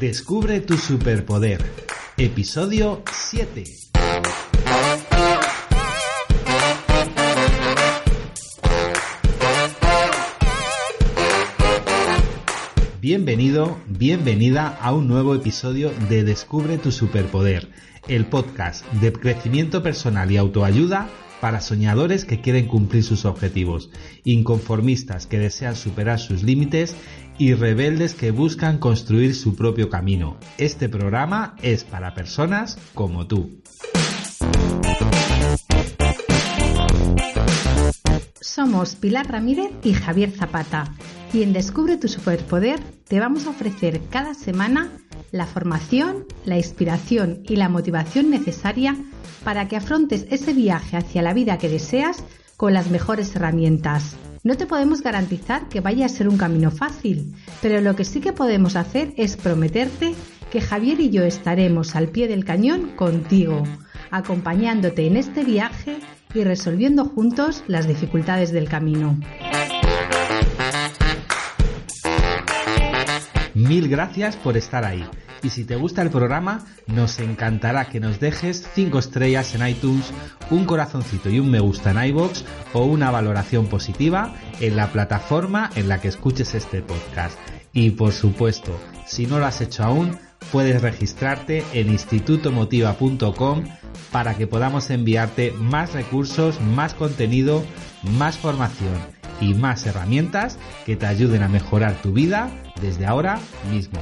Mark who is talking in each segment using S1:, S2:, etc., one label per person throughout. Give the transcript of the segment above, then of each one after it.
S1: Descubre tu superpoder. Episodio 7. Bienvenido, bienvenida a un nuevo episodio de Descubre tu superpoder, el podcast de crecimiento personal y autoayuda para soñadores que quieren cumplir sus objetivos, inconformistas que desean superar sus límites y rebeldes que buscan construir su propio camino. Este programa es para personas como tú.
S2: Somos Pilar Ramírez y Javier Zapata y en Descubre tu Superpoder te vamos a ofrecer cada semana la formación, la inspiración y la motivación necesaria para que afrontes ese viaje hacia la vida que deseas con las mejores herramientas. No te podemos garantizar que vaya a ser un camino fácil, pero lo que sí que podemos hacer es prometerte que Javier y yo estaremos al pie del cañón contigo, acompañándote en este viaje y resolviendo juntos las dificultades del camino.
S1: Mil gracias por estar ahí. Y si te gusta el programa, nos encantará que nos dejes 5 estrellas en iTunes, un corazoncito y un me gusta en iBox o una valoración positiva en la plataforma en la que escuches este podcast. Y por supuesto, si no lo has hecho aún, puedes registrarte en institutomotiva.com para que podamos enviarte más recursos, más contenido, más formación y más herramientas que te ayuden a mejorar tu vida desde ahora mismo.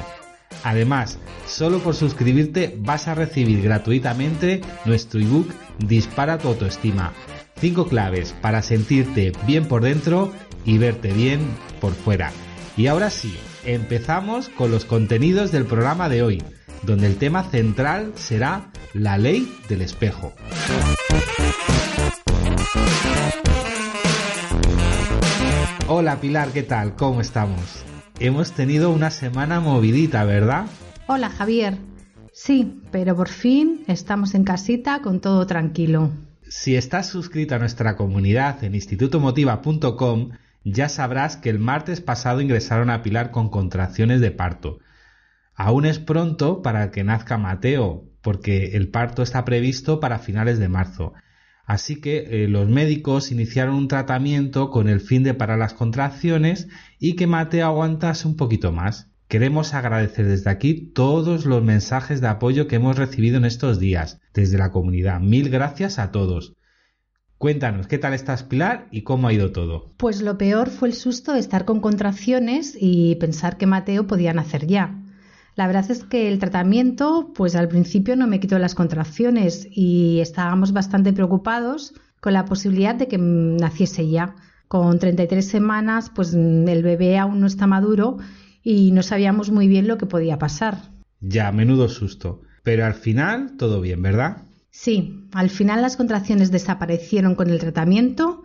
S1: Además, solo por suscribirte vas a recibir gratuitamente nuestro ebook Dispara tu autoestima. 5 claves para sentirte bien por dentro y verte bien por fuera. Y ahora sí, empezamos con los contenidos del programa de hoy, donde el tema central será la ley del espejo. Hola Pilar, ¿qué tal? ¿Cómo estamos? Hemos tenido una semana movidita, ¿verdad?
S2: Hola Javier. Sí, pero por fin estamos en casita con todo tranquilo.
S1: Si estás suscrito a nuestra comunidad en institutomotiva.com, ya sabrás que el martes pasado ingresaron a Pilar con contracciones de parto. Aún es pronto para que nazca Mateo, porque el parto está previsto para finales de marzo. Así que eh, los médicos iniciaron un tratamiento con el fin de parar las contracciones y que Mateo aguantase un poquito más. Queremos agradecer desde aquí todos los mensajes de apoyo que hemos recibido en estos días desde la comunidad. Mil gracias a todos. Cuéntanos, ¿qué tal estás Pilar y cómo ha ido todo?
S2: Pues lo peor fue el susto de estar con contracciones y pensar que Mateo podía nacer ya. La verdad es que el tratamiento, pues al principio no me quitó las contracciones y estábamos bastante preocupados con la posibilidad de que naciese ya. Con 33 semanas, pues el bebé aún no está maduro y no sabíamos muy bien lo que podía pasar.
S1: Ya, menudo susto. Pero al final, todo bien, ¿verdad?
S2: Sí, al final las contracciones desaparecieron con el tratamiento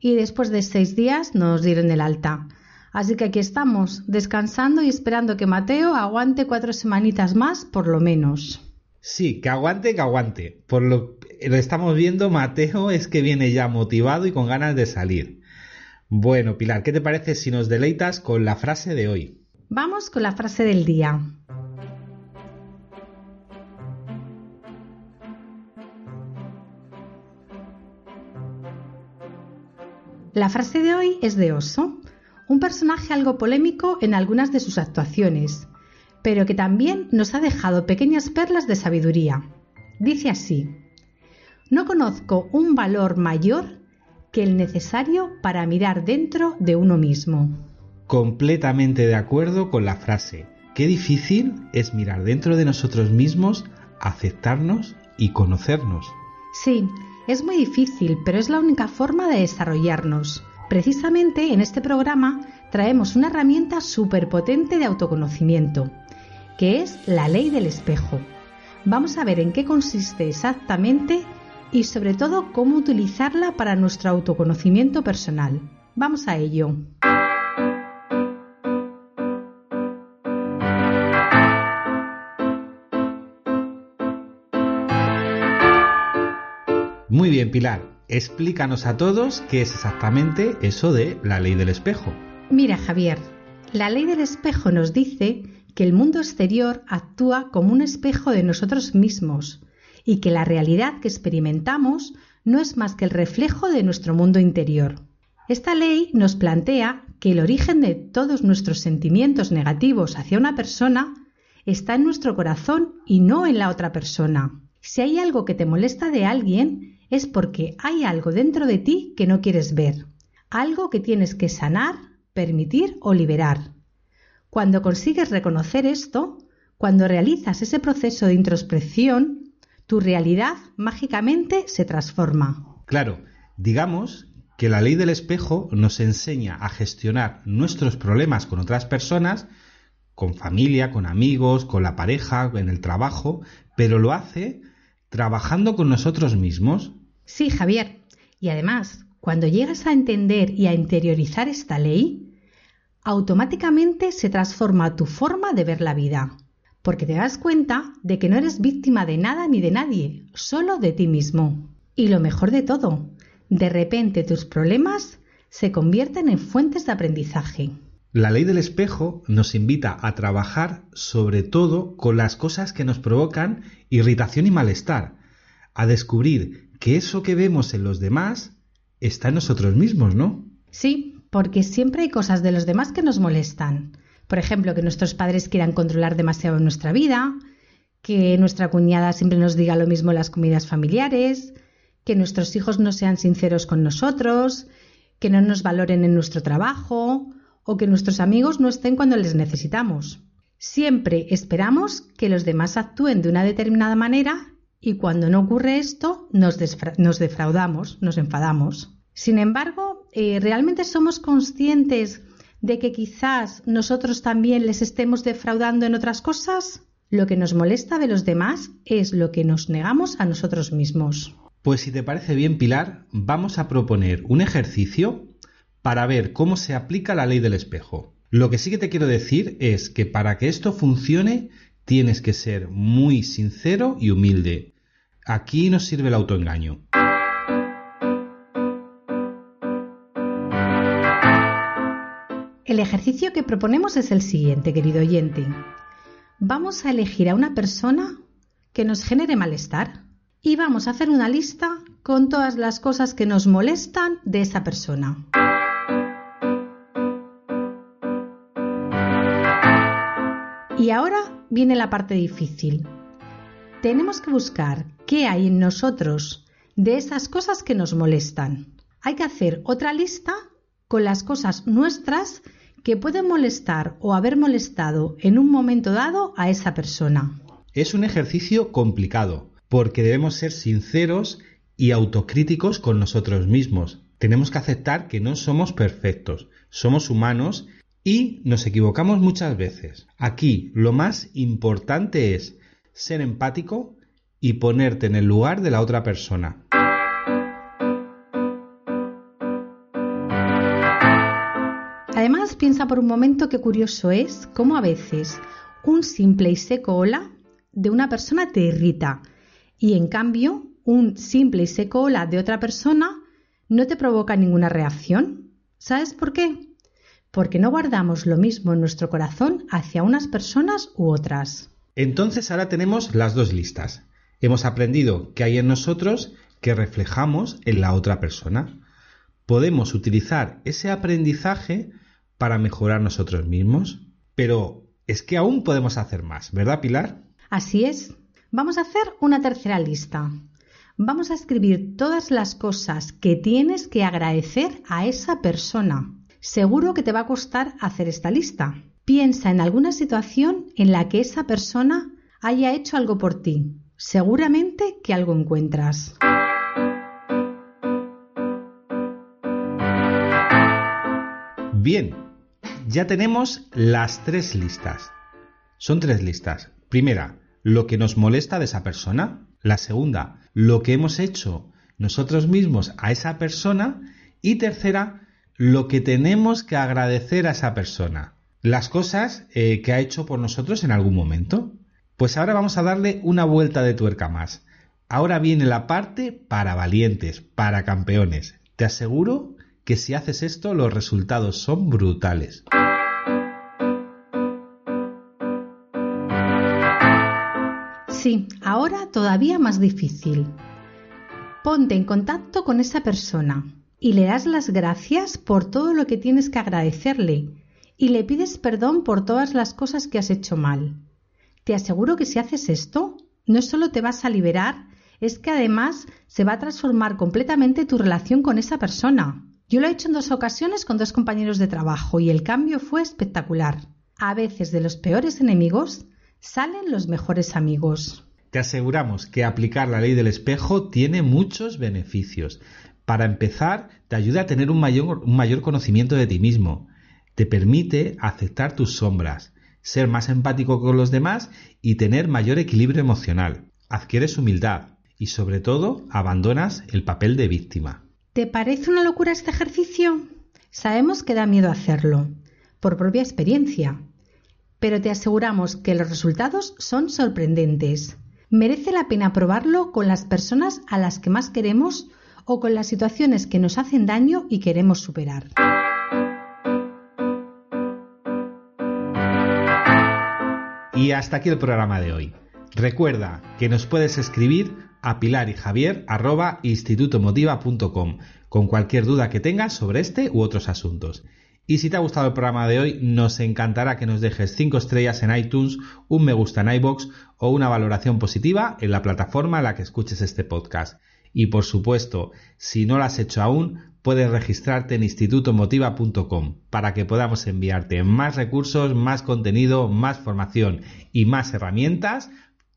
S2: y después de seis días nos dieron el alta. Así que aquí estamos, descansando y esperando que Mateo aguante cuatro semanitas más, por lo menos.
S1: Sí, que aguante, que aguante. Por lo que lo estamos viendo, Mateo es que viene ya motivado y con ganas de salir. Bueno, Pilar, ¿qué te parece si nos deleitas con la frase de hoy?
S2: Vamos con la frase del día. La frase de hoy es de Oso un personaje algo polémico en algunas de sus actuaciones, pero que también nos ha dejado pequeñas perlas de sabiduría. Dice así, no conozco un valor mayor que el necesario para mirar dentro de uno mismo.
S1: Completamente de acuerdo con la frase. Qué difícil es mirar dentro de nosotros mismos, aceptarnos y conocernos.
S2: Sí, es muy difícil, pero es la única forma de desarrollarnos. Precisamente en este programa traemos una herramienta súper potente de autoconocimiento, que es la ley del espejo. Vamos a ver en qué consiste exactamente y sobre todo cómo utilizarla para nuestro autoconocimiento personal. Vamos a ello.
S1: Muy bien, Pilar. Explícanos a todos qué es exactamente eso de la ley del espejo.
S2: Mira, Javier, la ley del espejo nos dice que el mundo exterior actúa como un espejo de nosotros mismos y que la realidad que experimentamos no es más que el reflejo de nuestro mundo interior. Esta ley nos plantea que el origen de todos nuestros sentimientos negativos hacia una persona está en nuestro corazón y no en la otra persona. Si hay algo que te molesta de alguien, es porque hay algo dentro de ti que no quieres ver, algo que tienes que sanar, permitir o liberar. Cuando consigues reconocer esto, cuando realizas ese proceso de introspección, tu realidad mágicamente se transforma.
S1: Claro, digamos que la ley del espejo nos enseña a gestionar nuestros problemas con otras personas, con familia, con amigos, con la pareja, en el trabajo, pero lo hace trabajando con nosotros mismos.
S2: Sí, Javier. Y además, cuando llegas a entender y a interiorizar esta ley, automáticamente se transforma tu forma de ver la vida, porque te das cuenta de que no eres víctima de nada ni de nadie, solo de ti mismo. Y lo mejor de todo, de repente tus problemas se convierten en fuentes de aprendizaje.
S1: La ley del espejo nos invita a trabajar sobre todo con las cosas que nos provocan irritación y malestar, a descubrir que eso que vemos en los demás está en nosotros mismos, ¿no?
S2: Sí, porque siempre hay cosas de los demás que nos molestan. Por ejemplo, que nuestros padres quieran controlar demasiado nuestra vida, que nuestra cuñada siempre nos diga lo mismo en las comidas familiares, que nuestros hijos no sean sinceros con nosotros, que no nos valoren en nuestro trabajo o que nuestros amigos no estén cuando les necesitamos. Siempre esperamos que los demás actúen de una determinada manera y cuando no ocurre esto nos, defraudamos, nos enfadamos. Sin embargo, eh, ¿realmente somos conscientes de que quizás nosotros también les estemos defraudando en otras cosas? Lo que nos molesta de los demás es lo que nos negamos a nosotros mismos.
S1: Pues si te parece bien, Pilar, vamos a proponer un ejercicio para ver cómo se aplica la ley del espejo. Lo que sí que te quiero decir es que para que esto funcione tienes que ser muy sincero y humilde. Aquí nos sirve el autoengaño.
S2: El ejercicio que proponemos es el siguiente, querido oyente. Vamos a elegir a una persona que nos genere malestar y vamos a hacer una lista con todas las cosas que nos molestan de esa persona. Y ahora viene la parte difícil. Tenemos que buscar qué hay en nosotros de esas cosas que nos molestan. Hay que hacer otra lista con las cosas nuestras que pueden molestar o haber molestado en un momento dado a esa persona.
S1: Es un ejercicio complicado porque debemos ser sinceros y autocríticos con nosotros mismos. Tenemos que aceptar que no somos perfectos, somos humanos y nos equivocamos muchas veces. Aquí lo más importante es ser empático y ponerte en el lugar de la otra persona.
S2: Además, piensa por un momento qué curioso es cómo a veces un simple y seco hola de una persona te irrita y en cambio un simple y seco hola de otra persona no te provoca ninguna reacción. ¿Sabes por qué? Porque no guardamos lo mismo en nuestro corazón hacia unas personas u otras.
S1: Entonces ahora tenemos las dos listas. Hemos aprendido que hay en nosotros que reflejamos en la otra persona. Podemos utilizar ese aprendizaje para mejorar nosotros mismos, pero es que aún podemos hacer más, ¿verdad Pilar?
S2: Así es. Vamos a hacer una tercera lista. Vamos a escribir todas las cosas que tienes que agradecer a esa persona. Seguro que te va a costar hacer esta lista. Piensa en alguna situación en la que esa persona haya hecho algo por ti, seguramente que algo encuentras.
S1: Bien, ya tenemos las tres listas. Son tres listas. Primera, lo que nos molesta de esa persona. La segunda, lo que hemos hecho nosotros mismos a esa persona. Y tercera, lo que tenemos que agradecer a esa persona. Las cosas eh, que ha hecho por nosotros en algún momento. Pues ahora vamos a darle una vuelta de tuerca más. Ahora viene la parte para valientes, para campeones. Te aseguro que si haces esto los resultados son brutales.
S2: Sí, ahora todavía más difícil. Ponte en contacto con esa persona y le das las gracias por todo lo que tienes que agradecerle y le pides perdón por todas las cosas que has hecho mal. Te aseguro que si haces esto, no solo te vas a liberar, es que además se va a transformar completamente tu relación con esa persona. Yo lo he hecho en dos ocasiones con dos compañeros de trabajo y el cambio fue espectacular. A veces de los peores enemigos salen los mejores amigos.
S1: Te aseguramos que aplicar la ley del espejo tiene muchos beneficios. Para empezar, te ayuda a tener un mayor, un mayor conocimiento de ti mismo. Te permite aceptar tus sombras, ser más empático con los demás y tener mayor equilibrio emocional. Adquieres humildad y sobre todo abandonas el papel de víctima.
S2: ¿Te parece una locura este ejercicio? Sabemos que da miedo hacerlo, por propia experiencia, pero te aseguramos que los resultados son sorprendentes. Merece la pena probarlo con las personas a las que más queremos o con las situaciones que nos hacen daño y queremos superar.
S1: Y hasta aquí el programa de hoy. Recuerda que nos puedes escribir a pilar y javier institutomotiva.com con cualquier duda que tengas sobre este u otros asuntos. Y si te ha gustado el programa de hoy, nos encantará que nos dejes 5 estrellas en iTunes, un me gusta en iBox o una valoración positiva en la plataforma en la que escuches este podcast. Y por supuesto, si no lo has hecho aún, puedes registrarte en institutomotiva.com para que podamos enviarte más recursos, más contenido, más formación y más herramientas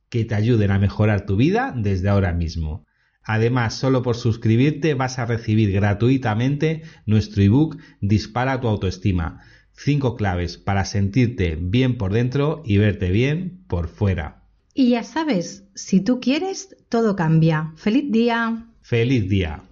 S1: que te ayuden a mejorar tu vida desde ahora mismo. Además, solo por suscribirte vas a recibir gratuitamente nuestro ebook Dispara tu autoestima. Cinco claves para sentirte bien por dentro y verte bien por fuera.
S2: Y ya sabes, si tú quieres, todo cambia. ¡Feliz día!
S1: ¡Feliz día!